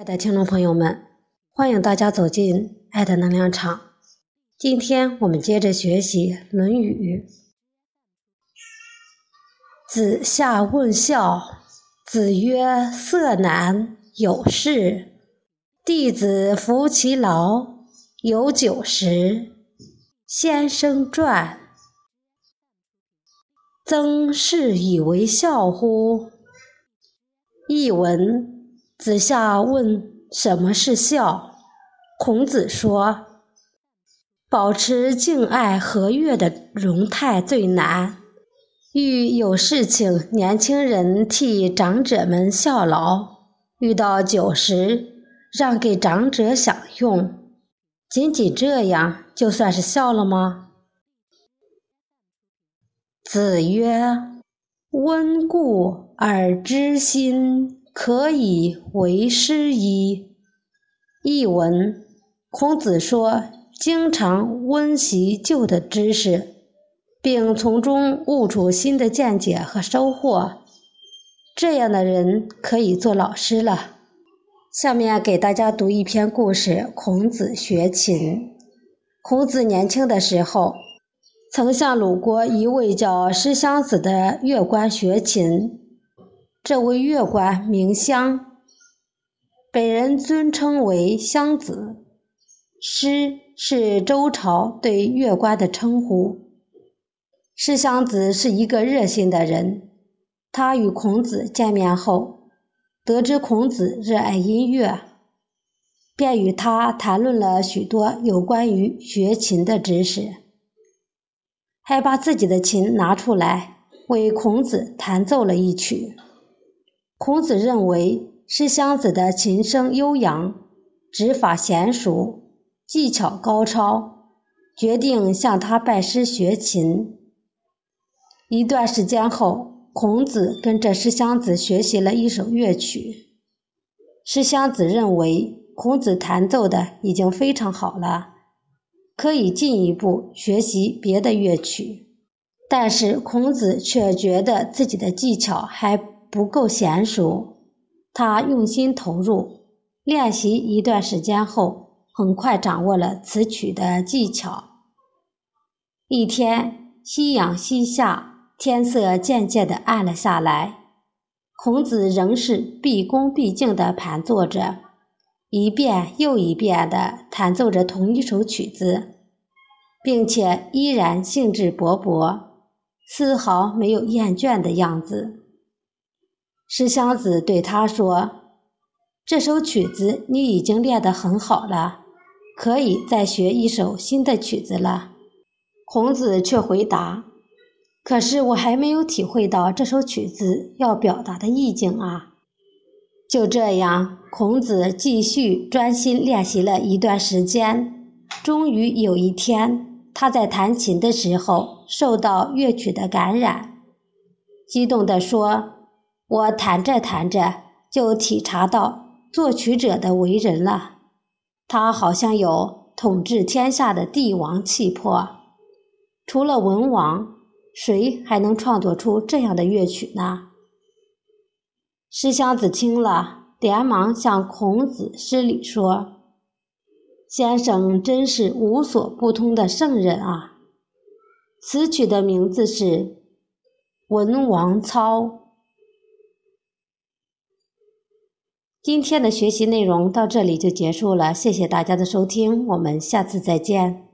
亲爱的听众朋友们，欢迎大家走进爱的能量场。今天我们接着学习《论语》。子夏问孝，子曰：“色难，有事。弟子服其劳，有酒食。”先生传。曾是以为孝乎？译文。子夏问：“什么是孝？”孔子说：“保持敬爱和悦的容态最难。遇有事情，年轻人替长者们效劳；遇到酒食，让给长者享用。仅仅这样，就算是孝了吗？”子曰：“温故而知新。”可以为师矣。译文：孔子说，经常温习旧的知识，并从中悟出新的见解和收获，这样的人可以做老师了。下面给大家读一篇故事：孔子学琴。孔子年轻的时候，曾向鲁国一位叫师襄子的乐官学琴。这位乐官名襄，被人尊称为襄子。师是周朝对乐官的称呼。师襄子是一个热心的人。他与孔子见面后，得知孔子热爱音乐，便与他谈论了许多有关于学琴的知识，还把自己的琴拿出来为孔子弹奏了一曲。孔子认为师襄子的琴声悠扬，指法娴熟，技巧高超，决定向他拜师学琴。一段时间后，孔子跟着师襄子学习了一首乐曲。师襄子认为孔子弹奏的已经非常好了，可以进一步学习别的乐曲。但是孔子却觉得自己的技巧还。不够娴熟，他用心投入练习一段时间后，很快掌握了此曲的技巧。一天，夕阳西下，天色渐渐的暗了下来。孔子仍是毕恭毕敬地盘坐着，一遍又一遍地弹奏着同一首曲子，并且依然兴致勃勃，丝毫没有厌倦的样子。石祥子对他说：“这首曲子你已经练得很好了，可以再学一首新的曲子了。”孔子却回答：“可是我还没有体会到这首曲子要表达的意境啊！”就这样，孔子继续专心练习了一段时间，终于有一天，他在弹琴的时候受到乐曲的感染，激动地说。我弹着弹着，就体察到作曲者的为人了。他好像有统治天下的帝王气魄。除了文王，谁还能创作出这样的乐曲呢？师襄子听了，连忙向孔子施礼说：“先生真是无所不通的圣人啊！此曲的名字是《文王操》。”今天的学习内容到这里就结束了，谢谢大家的收听，我们下次再见。